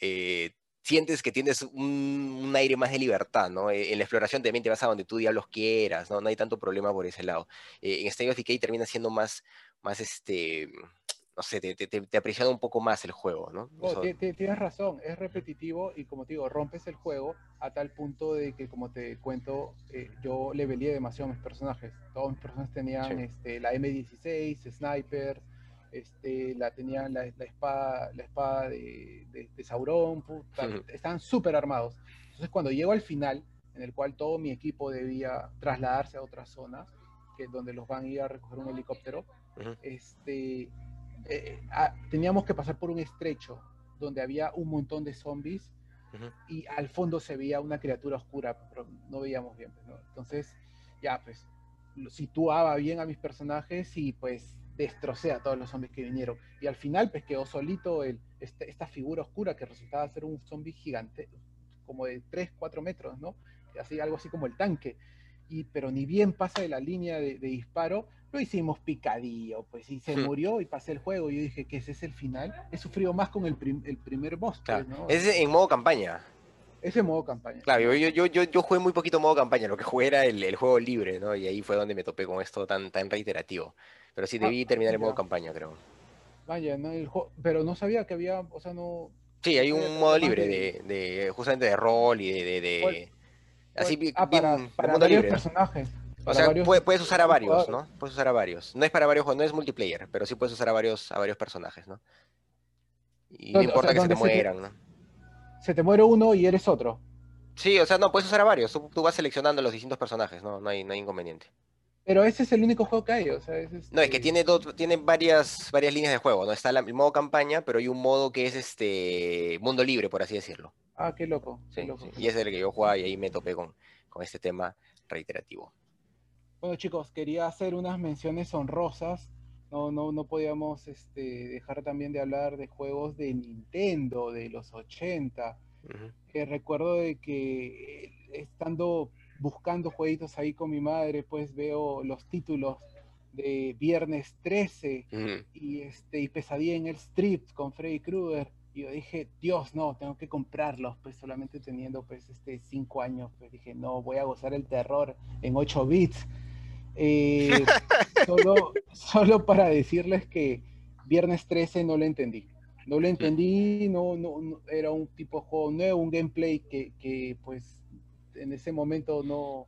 eh, sientes que tienes un, un aire más de libertad, ¿no? Eh, en la exploración también te vas a donde tú diablos quieras, ¿no? No hay tanto problema por ese lado. Eh, en State of Decay termina siendo más, más este, no sé, te, te, te- aprisiona un poco más el juego, ¿no? No, Eso- ti- ti- tienes razón, es repetitivo y como te digo, rompes el juego a tal punto de que, como te cuento, eh, yo leveleé demasiado a mis personajes. Todos mis personajes tenían Sí. este, la M16, Sniper, este, la tenían la, la espada, la espada de, de, de Sauron, puta, estaban súper armados. Entonces cuando llego al final, en el cual todo mi equipo debía trasladarse a otra zona, que donde los van a ir a recoger un helicóptero, Ujú. este, eh, ah, teníamos que pasar por un estrecho donde había un montón de zombies y al fondo se veía una criatura oscura, pero no veíamos bien. pues, ¿no? Entonces, ya, pues, lo situaba bien a mis personajes y pues destrocé a todos los zombies que vinieron. Y al final, pues quedó solito el, este- esta figura oscura que resultaba ser un zombie gigante, como de 3, 4 metros, ¿no? Así, algo así como el tanque. Y, pero ni bien pasa de la línea de, de disparo, lo hicimos picadillo, pues, y se Hmm. murió y pasé el juego. Y yo dije que ese es el final. He sufrido más con el, prim- el primer boss, pues, Claro. ¿no? Es en modo campaña. Ese modo campaña. Claro, yo, yo, yo, yo, jugué muy poquito modo campaña, lo que jugué era el, el juego libre, ¿no? Y ahí fue donde me topé con esto tan, tan reiterativo. Pero sí Ah, debí terminar en modo campaña, creo. Vaya, ¿no? El jo- pero no sabía que había, o sea, no... Sí, hay un modo libre de- de, justamente de rol y de, de, de- ¿Cuál- así bi- ah, para, bien varios libre. personajes. O sea, varios puede- puedes usar a varios. ¿no? Puedes usar a varios. No es para varios, no es multiplayer, pero sí puedes usar a varios, a varios personajes, ¿no? Y no Donde- o importa sea, que se te donde se te- mueran, ¿no? Se te muere uno y eres otro. Sí, o sea, no, puedes usar a varios. Tú, tú vas seleccionando los distintos personajes, ¿no? No hay, no hay inconveniente. Pero ese es el único juego que hay, o sea, es, No, es que este, tiene, dos, tiene varias, varias líneas de juego, ¿no? Está la- el modo campaña, pero hay un modo que es este mundo libre, por así decirlo. Ah, qué loco. qué Sí, loco, sí. qué Y ese es el que yo jugaba y ahí me topé con, con este tema reiterativo. Bueno, chicos, quería hacer unas menciones honrosas. No, no, no podíamos este, dejar también de hablar de juegos de Nintendo de los 80. Ujú. que recuerdo de que eh, estando buscando jueguitos ahí con mi madre, pues veo los títulos de Viernes 13 Ujú. y, este, y Pesadilla en el Strip con Freddy Krueger. Y Y yo dije, Dios, no, tengo que comprarlos, pues solamente teniendo pues este cinco años, pues dije, no, voy a gozar el terror en 8 bits. Eh, solo, solo para decirles que Viernes 13 no lo entendí. No lo entendí, no, no, no- era un tipo de juego nuevo, un gameplay que, que, pues en ese momento no,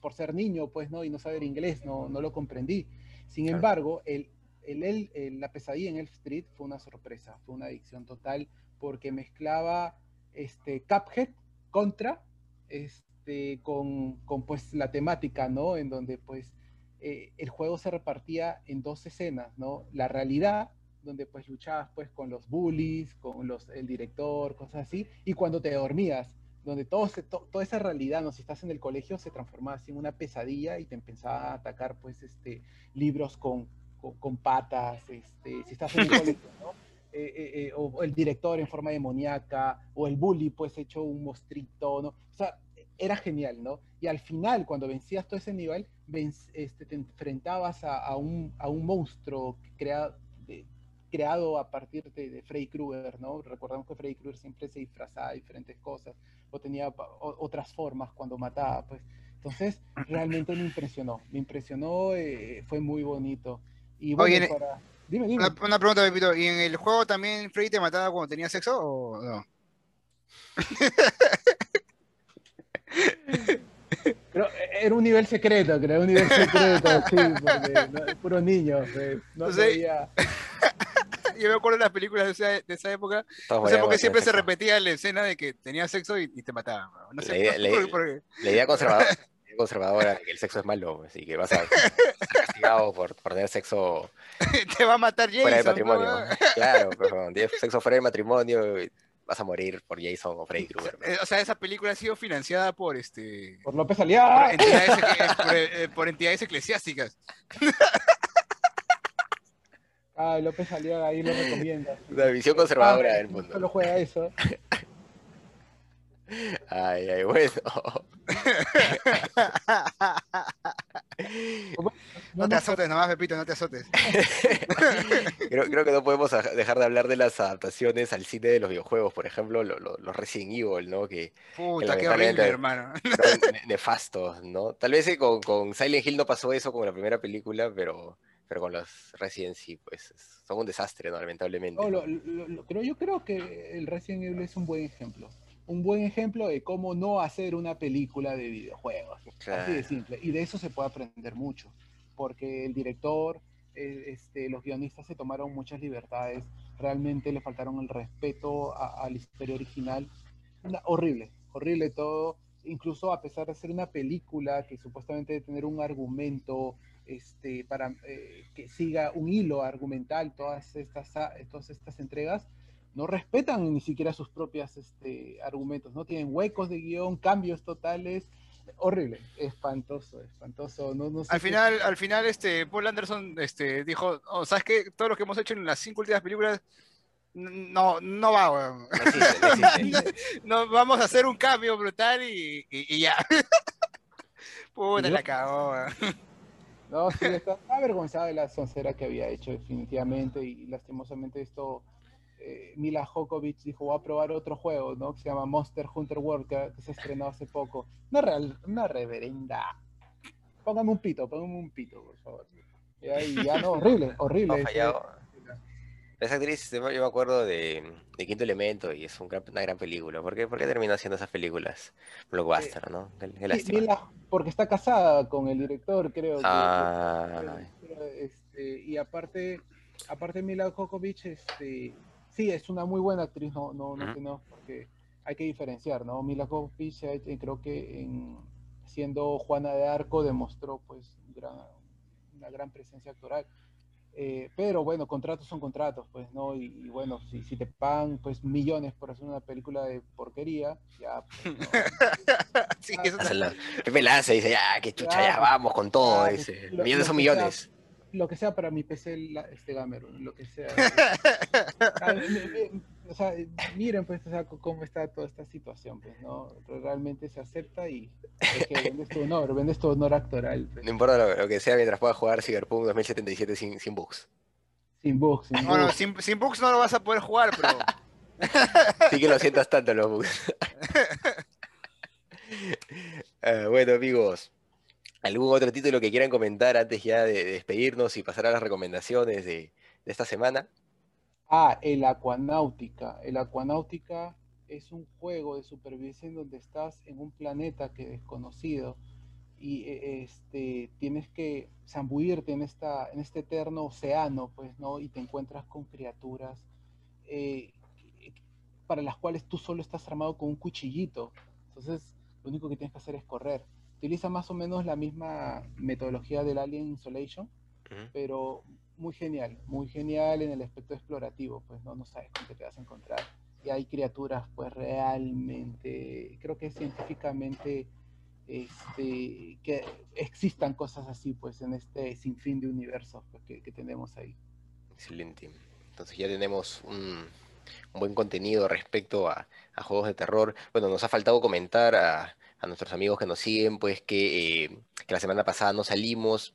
por ser niño, pues no, y no saber inglés, no, no lo comprendí. Sin Claro. embargo, el, el, el- el- la pesadilla en Elf Street fue una sorpresa, fue una adicción total, porque mezclaba este, Cuphead contra este, con, con pues la temática, ¿no? En donde pues eh, el juego se repartía en dos escenas, ¿no? La realidad, donde pues luchabas pues con los bullies, con los, el director, cosas así, y cuando te dormías, donde todo se- to- toda esa realidad, ¿no? Si estás en el colegio, se transformaba así en una pesadilla y te empezaba a atacar pues este, libros con, con, con patas, este, si estás en el colegio, ¿no? Eh, eh, eh, o el director en forma demoníaca, o el bully pues hecho un mostrito, ¿no? O sea, era genial, ¿no? Y al final, cuando vencías todo ese nivel, venc- este, te enfrentabas a, a un, a un monstruo creado, creado a partir de, de Freddy Krueger, ¿no? Recordamos que Freddy Krueger siempre se disfrazaba de diferentes cosas, o tenía o- otras formas cuando mataba, pues. Entonces, realmente me impresionó, me impresionó, eh, fue muy bonito. Y bueno, Oye, para... Dime, dime. Una, una pregunta, Pepito. ¿Y en el juego también Freddy te mataba cuando tenía sexo o no? Pero era un nivel secreto, creo, un nivel secreto, sí, porque no, puros niños, pues, no sabía. Yo me acuerdo de las películas de esa, de esa época. Todos No sé por moríamos qué en siempre se repetía la escena de que tenía sexo y, y te mataban. No La sé, la por- idea- por qué. La idea conservadora, la idea conservadora que el sexo es malo, así que vas a ser castigado por, por tener sexo te va a matar Jason. fuera del ¿no, matrimonio. Claro, cuando tienes sexo fuera del matrimonio, y vas a morir por Jason o Freddy Krueger. Eh, O sea, esa película ha sido financiada por este Por López por Aliaga. entidades, ecle- por, eh, por entidades eclesiásticas. Ah, López Aliaga ahí lo recomienda. Una visión conservadora Ah, del mundo. Solo juega eso. Ay, ay, bueno. No te azotes nomás, Pepito, no te azotes. Creo, creo que no podemos dejar de hablar de las adaptaciones al cine de los videojuegos, por ejemplo, lo- lo- los Resident Evil, ¿no? Que Puta, qué lamentablemente- horrible, hermano. nefastos, ¿no? Tal vez eh, con, con Silent Hill no pasó eso con la primera película, pero, pero con los Resident sí, pues es- son un desastre, ¿no? Lamentablemente. No, lo- lo- lo- creo, yo creo que el Resident Evil es un buen ejemplo. Un buen ejemplo de cómo no hacer una película de videojuegos. Así Claro. de simple. Y de eso se puede aprender mucho. Porque el director, eh, este, los guionistas se tomaron muchas libertades. Realmente le faltaron el respeto a, a la historia original. Una- horrible, horrible todo. Incluso a pesar de ser una película que supuestamente debe tener un argumento este, para eh, que siga un hilo argumental todas estas, todas estas entregas, no respetan ni siquiera sus propias este, argumentos, no tienen huecos de guion, cambios totales, horrible, espantoso, espantoso. No, no sé Al final, al final, este, Paul Anderson este, dijo, oh, ¿sabes qué? Todo lo que hemos hecho en las cinco últimas películas no, no va, weón. No existe, no vamos a hacer un cambio brutal y, y- y ya. Puta, la cagó, weón. No, sí, está avergonzada de la soncera que había hecho definitivamente y lastimosamente esto, eh, Mila Jokovic dijo, voy a probar otro juego, ¿no? Que se llama Monster Hunter World, que, que se estrenó hace poco. Una, real, una reverenda. Póngame un pito, póngame un pito, por favor. Y ahí ya no, horrible, horrible. No, ese- fallado. Esa actriz, yo me acuerdo de, de Quinto Elemento y es un gran- una gran película. ¿Por qué, por qué terminó haciendo esas películas blockbuster, no? Qué, qué Sí, lástima. Mila, porque está casada con el director, creo. que- Ah, pero, este, y aparte, aparte Mila Jokovic, este, sí, es una muy buena actriz, no, no, no tenemos porque hay que diferenciar, ¿no? Mila Jokovic eh, creo que en, siendo Juana de Arco demostró pues gran- una gran presencia actoral. Eh, pero bueno, contratos son contratos, pues, ¿no? Y, y bueno, si, si te pagan pues millones por hacer una película de porquería, ya, pues, ¿no? Sí, Ah, eso hace la- Pepe Lanza dice, ya, que chucha, ya vamos con todo. Claro, Dice, lo- millones lo son sea. millones. lo que sea para mi PC la- este gamer, lo que sea. O sea, miren pues o sea, c- cómo está toda esta situación, pues, ¿no? Realmente se acepta y es que vendes tu honor, vendes tu honor actoral, pues, No importa lo, lo que sea mientras pueda jugar Cyberpunk 2077 sin, sin bugs. sin bugs, sin Bueno, bugs. sin, sin bugs no lo vas a poder jugar, pero Sí que lo sientas tanto los bugs. Ah, bueno, amigos, ¿algún otro título que quieran comentar antes ya de, de despedirnos y pasar a las recomendaciones de, de esta semana? Ah, el Aquanáutica. El Aquanáutica es un juego de supervivencia en donde estás en un planeta que es desconocido y e, este, tienes que zambuirte en, esta, en este eterno océano, pues, ¿no? Y te encuentras con criaturas eh, para las cuales tú solo estás armado con un cuchillito. Entonces, lo único que tienes que hacer es correr. Utiliza más o menos la misma metodología del Alien Insolation, Ujú. pero muy genial, muy genial en el aspecto explorativo, pues no, no sabes con qué te vas a encontrar. Y hay criaturas, pues realmente, creo que científicamente, este, que existan cosas así, pues en este sinfín de universos pues, que, que tenemos ahí. Excelente. Entonces ya tenemos un, buen contenido respecto a, a juegos de terror. Bueno, nos ha faltado comentar a, a nuestros amigos que nos siguen, pues que, eh, que la semana pasada no salimos.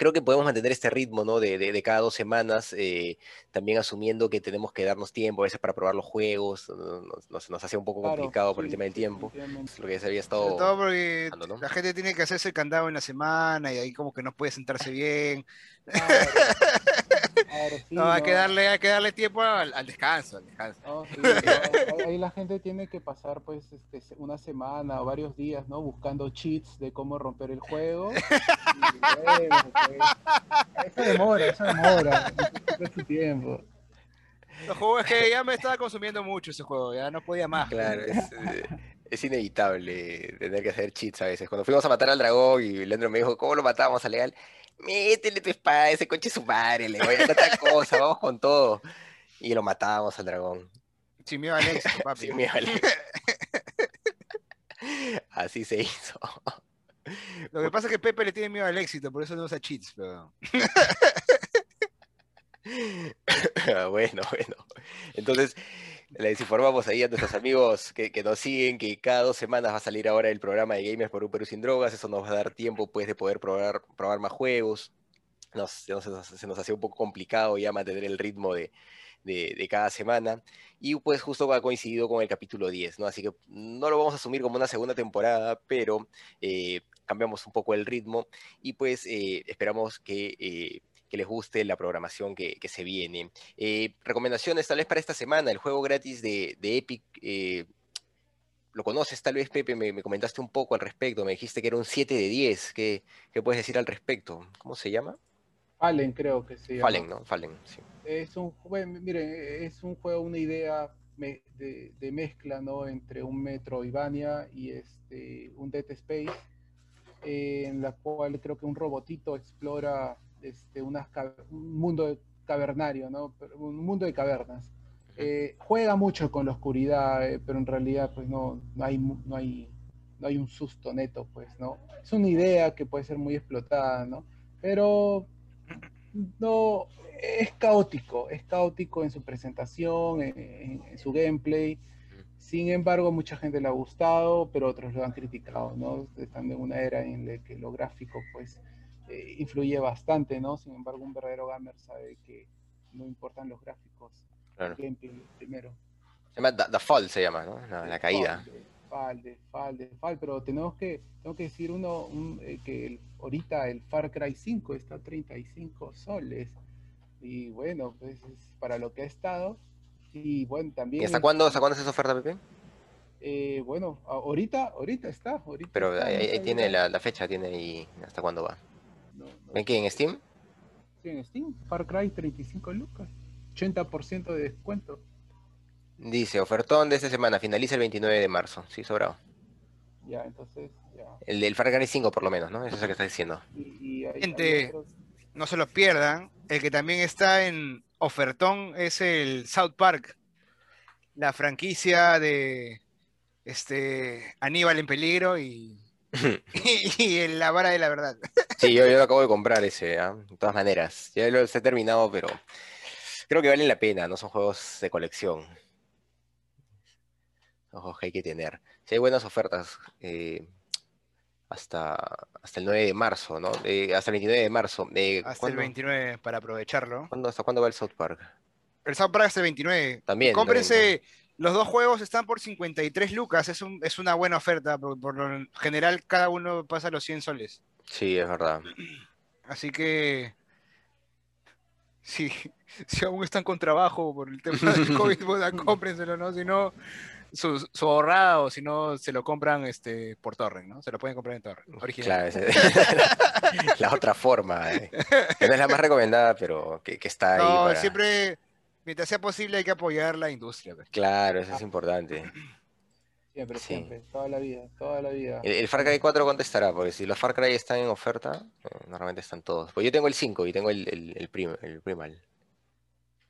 Creo que podemos mantener este ritmo, ¿no? De, de- de cada dos semanas, eh, también asumiendo que tenemos que darnos tiempo a veces para probar los juegos. no- Nos, nos, nos hacía un poco Claro, complicado por el tema del tiempo. Lo que ya se había Sobre estado... todo porque la gente tiene que hacerse el candado en la semana y ahí como que no puede sentarse bien. Claro, sí, No, hay que darle, hay que darle tiempo al, al descanso, al descanso. No, sí, no, ahí- la gente tiene que pasar pues este, una semana o varios días, ¿no? Buscando cheats de cómo romper el juego. Y bueno, pues, eso demora, eso demora. necesita su tiempo. Los juegos es que ya me estaba consumiendo mucho ese juego, ya no podía más. Claro, es, eh, es inevitable tener que hacer cheats a veces. Cuando fuimos a matar al dragón y Leandro me dijo, ¿cómo lo matábamos a legal? Métele tu espada ese coche su madre, le voy a otra cosa, vamos con todo. Y lo matábamos al dragón. Sin miedo al éxito, papi. Sí, me vale. Así se hizo. Lo que pasa es que Pepe le tiene miedo al éxito, por eso no usa cheats. Pero... Bueno, bueno. Entonces, les informamos ahí a nuestros amigos que, nos siguen que cada dos semanas va a salir ahora el programa de Gamers por un Perú sin drogas. Eso nos va a dar tiempo pues de poder probar, más juegos. Nos, se, nos, se hacía un poco complicado ya mantener el ritmo de cada semana. Y pues justo ha coincidido con el capítulo 10, ¿no? Así que no lo vamos a asumir como una segunda temporada, pero eh, cambiamos un poco el ritmo y pues eh, esperamos que... Eh, que les guste la programación que, que se viene. Eh, recomendaciones tal vez para esta semana, el juego gratis de, de Epic, eh, lo conoces tal vez Pepe, me, me, comentaste un poco al respecto, me dijiste que era un 7 de 10, ¿qué, qué puedes decir al respecto? ¿Cómo se llama? Fallen creo que se llama. Fallen, ¿no? Fallen, sí. Es un, bueno, miren, es un juego, una idea me, de, de, mezcla, ¿no? Entre un Metroidvania y este, un Dead Space, eh, en la cual creo que un robotito explora este, unas, un mundo cavernario, ¿no? Un mundo de cavernas. Eh, juega mucho con la oscuridad, eh, pero en realidad pues no, no, hay, no, hay, no hay un susto neto, pues, ¿no? Es una idea que puede ser muy explotada, ¿no? Pero no, es caótico, es caótico en su presentación, en, en, en su gameplay. Sin embargo, mucha gente le ha gustado, pero otros lo han criticado, ¿no? Están en una era en la que lo gráfico, pues, eh, influye bastante, ¿no? Sin embargo, un verdadero gamer sabe que no importan los gráficos, claro. gameplay primero. Se llama The, Fall, se llama, ¿no? La, la caída. Fall, de Fall, de Fall, pero tenemos que, tengo que decir uno, un, eh, que el, ahorita el Far Cry 5 está a 35 soles. Y bueno, pues es para lo que ha estado. Y bueno, también. ¿Y hasta cuándo, hasta cuándo es esa oferta, Pepe? Eh, bueno, ahorita, ahorita está. Ahorita Pero está, ahí, ahí está tiene la, la, fecha, tiene ahí hasta cuándo va. No, no, ¿Ven que en Steam? Sí, en Steam. Far Cry 35 lucas. 80% de descuento. Dice, ofertón de esta semana, finaliza el 29 de marzo. Sí, sobrado. Ya, entonces, ya. El del Far Cry 5 por lo menos, ¿no? Eso es lo que está diciendo. Y, y hay, Gente, hay otros... no se lo pierdan. El que también está en ofertón es el South Park. La franquicia de este Aníbal en peligro y, y, y la vara de la verdad. Sí, yo, yo lo acabo de comprar ese, ¿eh? de todas maneras. Ya lo he terminado, pero creo que valen la pena, no son juegos de colección. Ojos que hay que tener. Si hay buenas ofertas, eh, hasta, hasta el 9 de marzo, ¿no? Eh, hasta el 29 de marzo. Eh, Hasta ¿cuándo, el 29 para aprovecharlo. ¿cuándo, ¿Hasta cuándo va el South Park? El South Park es el 29. También, Cómprense, los dos juegos están por 53 lucas, es, un- es una buena oferta, por, por lo general cada uno pasa los 100 soles. Sí, es verdad. Así que, si, si aún están con trabajo por el tema del COVID, puta, cómprenselo, ¿no? Si no, su, su ahorrada o si no, se lo compran este, por torrent, ¿no? Se lo pueden comprar en torrent, original. Claro, la otra forma. eh, Que no es la más recomendada, pero que, que está ahí. No, para- siempre, mientras sea posible, hay que apoyar la industria. pues. Claro, eso es importante. Siempre, Sí. siempre, toda la vida, toda la vida. El, el Far Cry 4 contestará, porque si los Far Cry están en oferta, eh, normalmente están todos. Pues yo tengo el 5 y tengo el, el, el, prim- el Primal.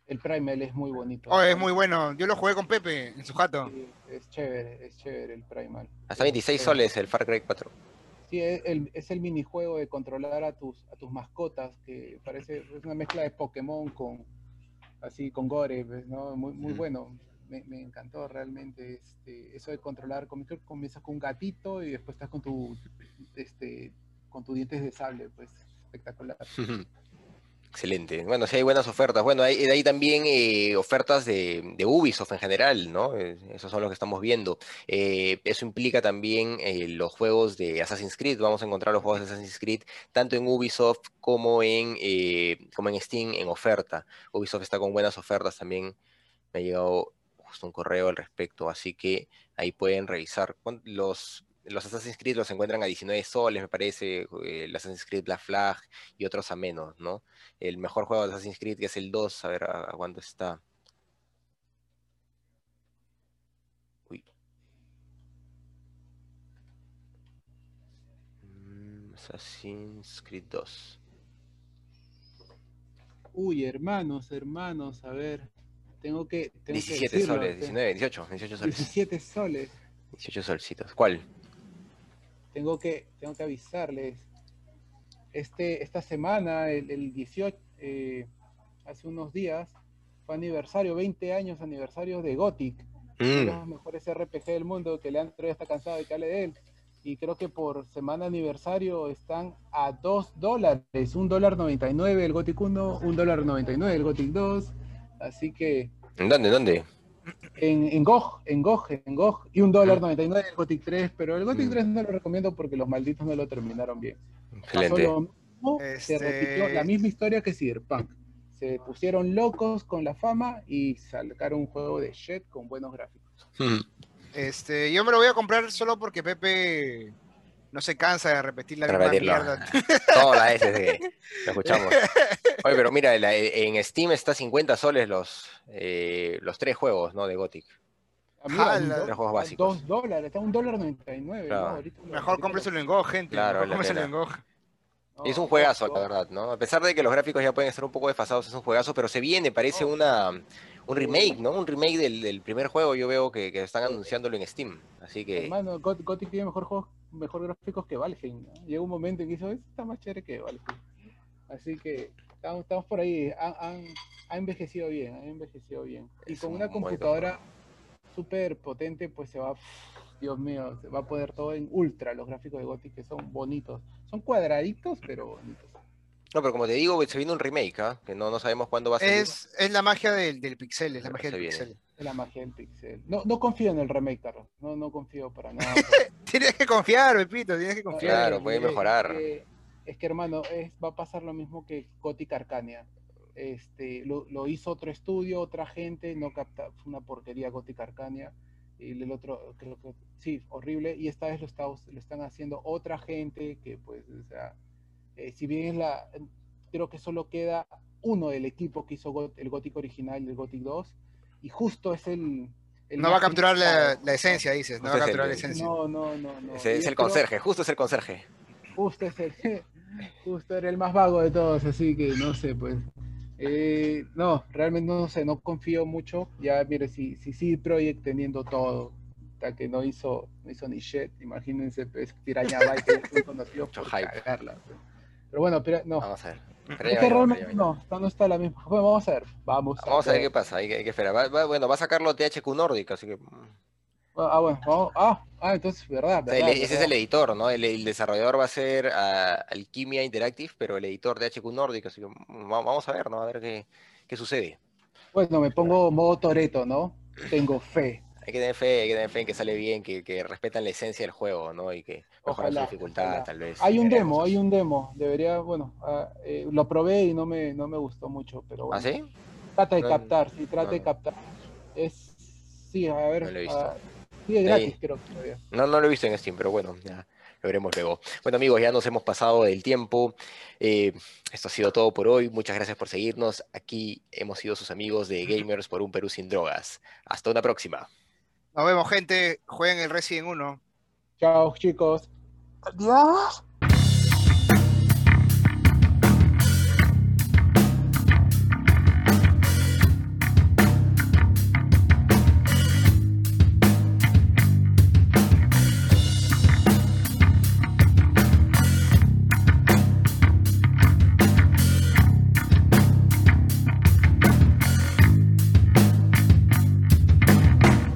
El Primal es muy bonito. Oh, es muy bueno. Yo lo jugué con Pepe en su jato. Sí, es chévere, es chévere el Primal. Hasta 26 Es- soles el Far Cry 4. Sí, es el, es el minijuego de controlar a tus, a tus mascotas, que parece es una mezcla de Pokémon con así con Gore, pues, ¿no? Muy, muy bueno. Me, me encantó realmente este, eso de controlar, comienzas con un gatito y después estás con tu este con tus dientes de sable, pues espectacular. Excelente. Bueno, sí hay buenas ofertas. Bueno, hay, también eh, ofertas de, de Ubisoft en general, ¿no? Eh, Esos son los que estamos viendo. Eh, eso implica también los juegos de Assassin's Creed. Vamos a encontrar los juegos de Assassin's Creed tanto en Ubisoft como en, como en Steam en oferta. Ubisoft está con buenas ofertas también. Me ha llegado justo un correo al respecto, así que ahí pueden revisar. Los, los Assassin's Creed los encuentran a 19 soles, me parece. El Assassin's Creed Black Flag y otros a menos, ¿no? el mejor juego de Assassin's Creed, que es el 2, a ver a, a cuánto está. Uy. Mm, Assassin's Creed 2. Uy, hermanos, hermanos, a ver, tengo que tengo que 17 decirlo, soles, te- 19, 18, 18 soles. 17 soles. 18 solcitos. ¿Cuál? Tengo que, tengo que avisarles. Este, esta semana, el, el 18, eh, hace unos días, fue aniversario, 20 años aniversario de Gothic, uno de Mm, los mejores RPG del mundo, que Leandro ya está cansado de que hable de él. Y creo que por semana aniversario están a 2 dólares, un dólar 99 el Gothic 1, un dólar 99 el Gothic 2. Así que ¿En dónde? ¿En dónde? En, en GOG, en GOG, en GOG, y un dólar Mm. 99 el Gothic 3, pero el Gothic Mm. 3 no lo recomiendo porque los malditos no lo terminaron bien. Pasó Excelente. lo mismo, Se Este- repitió la misma historia que Cyberpunk. Se pusieron locos con la fama y sacaron un juego de shit con buenos gráficos. Mm, Este, yo me lo voy a comprar solo porque Pepe no se cansa de repetir la misma Repetirlo. mierda. Todas las veces que lo escuchamos. Oye, pero mira, en Steam está 50 soles los, eh, los tres juegos, ¿no? De Gothic. Amiga, Jala. un do- Tres juegos básicos. Dos dólares, está un dólar 99. Claro. ¿no? Ahorita Mejor lo- en Go, gente. Claro, Mejor en Go. no, Es un juegazo, la verdad, ¿no? A pesar de que los gráficos ya pueden estar un poco desfasados, es un juegazo, pero se viene, parece una un remake, ¿no? Un remake del, del primer juego, yo veo que, que están anunciándolo en Steam. Así que, Hermano, Got- Gothic tiene mejor, juegos, mejor gráficos que Valheim. ¿no? Llega un momento en que hizo, "Esto está más chévere que Valheim. Así que estamos, estamos por ahí. Han, han- ha envejecido bien, ha envejecido bien. Y Es con un una computadora súper potente, pues se va, Dios mío, se va a poder todo en ultra los gráficos de Gothic que son bonitos. Son cuadraditos, pero bonitos. no, pero como te digo, se viene un remake, ¿ah? Que no, no sabemos cuándo va a salir. Es, es la magia del, del pixel, es la Pero magia del viene. pixel. La magia del pixel. No, no confío en el remake, Carlos. No, no confío para nada. Tienes que confiar, Pepito, tienes que confiar. Claro, Eh, puede eh, mejorar. eh, es que, hermano, es, va a pasar lo mismo que Gothic Arcania. Este, lo, lo hizo otro estudio, otra gente, no capta, fue una porquería Gothic Arcania. Y el otro, creo que sí, horrible. Y esta vez lo, está, lo están haciendo otra gente que, pues, o sea, eh, si bien es la. Creo que solo queda uno del equipo que hizo Got- el Gothic original y el Gothic 2. Y justo es el. el No va a capturar la, la esencia, dices. No va a es capturar el- la esencia. No, no, no. no. Ese Y es el creo- conserje, justo es el conserje. justo es el justo era el más vago de todos, así que no sé, pues. Eh, no, realmente no sé, no confío mucho. Ya, mire, si, si CD Projekt teniendo todo, hasta que no hizo, no hizo ni shit, imagínense, pues, Piraña Byte, que es muy conocido Mucho por hype. cagarla. pues. Pero bueno, pero no, Vamos a ver. Veremos, realmente no, no, está la misma. Bueno, vamos a ver, vamos a Vamos a ver ver. qué pasa, hay que, hay que esperar. Va- va- bueno, va a sacarlo THQ Nordic, así que... mm. Ah, bueno, vamos, ah, ah, entonces, verdad, O sea, verdad, el- ese es el editor, ¿no? El, el desarrollador va a ser ah, Alquimia Interactive, pero el editor de HQ Nordic, así que mm, va- vamos a ver, ¿no? A ver qué, qué sucede. Bueno, me pongo modo Toreto, ¿no? Tengo fe. Hay que tener fe, hay que tener fe en que sale bien, que, que respetan la esencia del juego, ¿no? Y que mejoran su Ojalá, dificultad, ojalá. tal vez. Hay un demo, hay un demo. Debería, bueno, ah, eh, lo probé y no me, no me gustó mucho, pero ¿Ah, bueno. sí? Trata de No, captar, sí, trata no, de captar. Es, sí, a ver. No lo he visto. ah, sí, es gratis, creo que todavía. No, no lo he visto en Steam, pero bueno, ya lo veremos luego. Bueno, amigos, ya nos hemos pasado del tiempo. Eh, esto ha sido todo por hoy. Muchas gracias por seguirnos. Aquí hemos sido sus amigos de Gamers por un Perú sin drogas. Hasta una próxima. Nos vemos, gente. Jueguen el Resident 1. Chao, chicos. Adiós.